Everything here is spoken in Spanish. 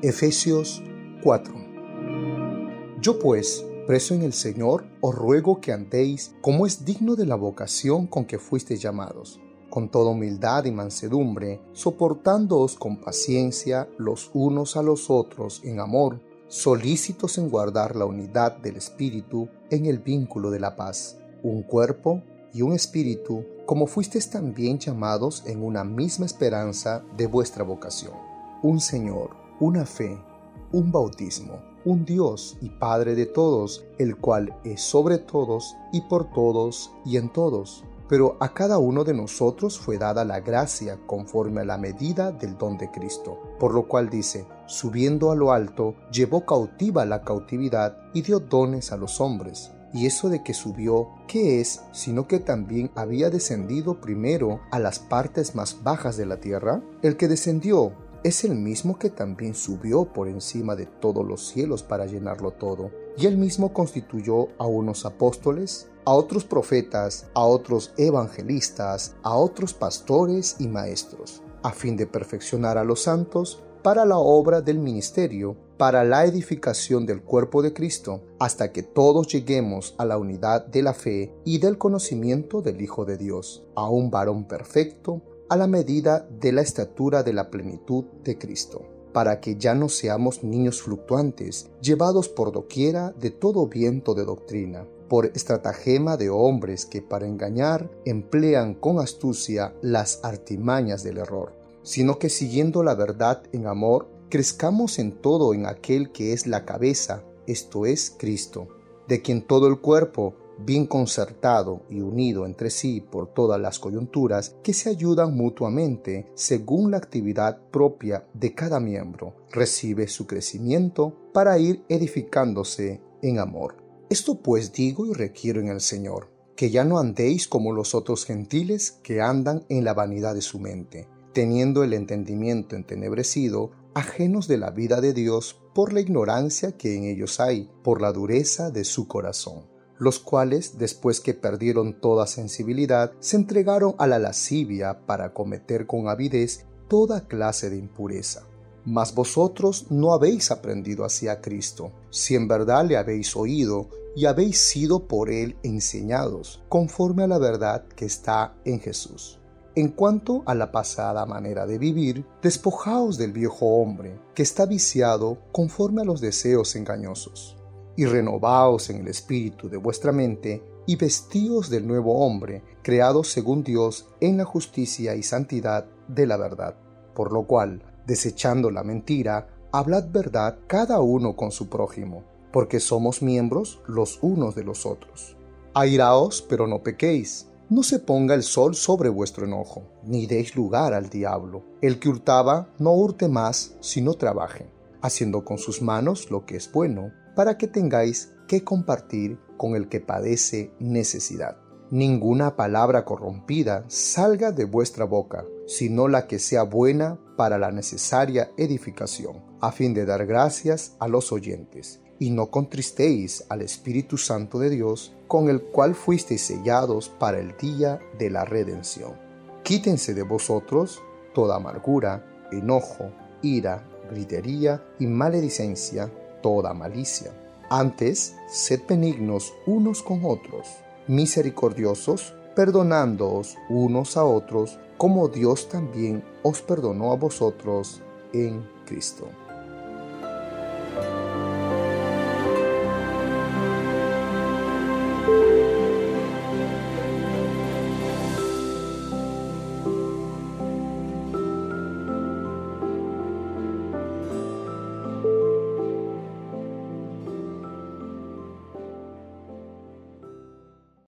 Efesios 4 Yo pues, preso en el Señor, os ruego que andéis como es digno de la vocación con que fuisteis llamados, con toda humildad y mansedumbre, soportándoos con paciencia los unos a los otros en amor, solícitos en guardar la unidad del Espíritu en el vínculo de la paz, un cuerpo y un espíritu, como fuisteis también llamados en una misma esperanza de vuestra vocación, un Señor una fe, un bautismo, un Dios y Padre de todos, el cual es sobre todos y por todos y en todos. Pero a cada uno de nosotros fue dada la gracia conforme a la medida del don de Cristo. Por lo cual dice, subiendo a lo alto, llevó cautiva la cautividad y dio dones a los hombres. Y eso de que subió, ¿qué es? Sino que también había descendido primero a las partes más bajas de la tierra. El que descendió es el mismo que también subió por encima de todos los cielos para llenarlo todo. Y él mismo constituyó a unos apóstoles, a otros profetas, a otros evangelistas, a otros pastores y maestros, a fin de perfeccionar a los santos para la obra del ministerio, para la edificación del cuerpo de Cristo, hasta que todos lleguemos a la unidad de la fe y del conocimiento del Hijo de Dios, a un varón perfecto, a la medida de la estatura de la plenitud de Cristo, para que ya no seamos niños fluctuantes, llevados por doquiera de todo viento de doctrina, por estratagema de hombres que para engañar emplean con astucia las artimañas del error, sino que siguiendo la verdad en amor, crezcamos en todo en aquel que es la cabeza, esto es Cristo, de quien todo el cuerpo, bien concertado y unido entre sí por todas las coyunturas que se ayudan mutuamente según la actividad propia de cada miembro, recibe su crecimiento para ir edificándose en amor. Esto pues digo y requiero en el Señor, que ya no andéis como los otros gentiles que andan en la vanidad de su mente, teniendo el entendimiento entenebrecido, ajenos de la vida de Dios por la ignorancia que en ellos hay, por la dureza de su corazón los cuales, después que perdieron toda sensibilidad, se entregaron a la lascivia para cometer con avidez toda clase de impureza. Mas vosotros no habéis aprendido así a Cristo, si en verdad le habéis oído y habéis sido por él enseñados, conforme a la verdad que está en Jesús. En cuanto a la pasada manera de vivir, despojaos del viejo hombre, que está viciado conforme a los deseos engañosos y renovaos en el espíritu de vuestra mente, y vestíos del nuevo hombre, creado según Dios en la justicia y santidad de la verdad. Por lo cual, desechando la mentira, hablad verdad cada uno con su prójimo, porque somos miembros los unos de los otros. Airaos, pero no pequéis. No se ponga el sol sobre vuestro enojo, ni deis lugar al diablo. El que hurtaba, no hurte más, sino trabaje, haciendo con sus manos lo que es bueno, para que tengáis que compartir con el que padece necesidad. Ninguna palabra corrompida salga de vuestra boca, sino la que sea buena para la necesaria edificación, a fin de dar gracias a los oyentes. Y no contristéis al Espíritu Santo de Dios, con el cual fuisteis sellados para el día de la redención. Quítense de vosotros toda amargura, enojo, ira, gritería y maledicencia, toda malicia. Antes, sed benignos unos con otros, misericordiosos, perdonándoos unos a otros, como Dios también os perdonó a vosotros en Cristo.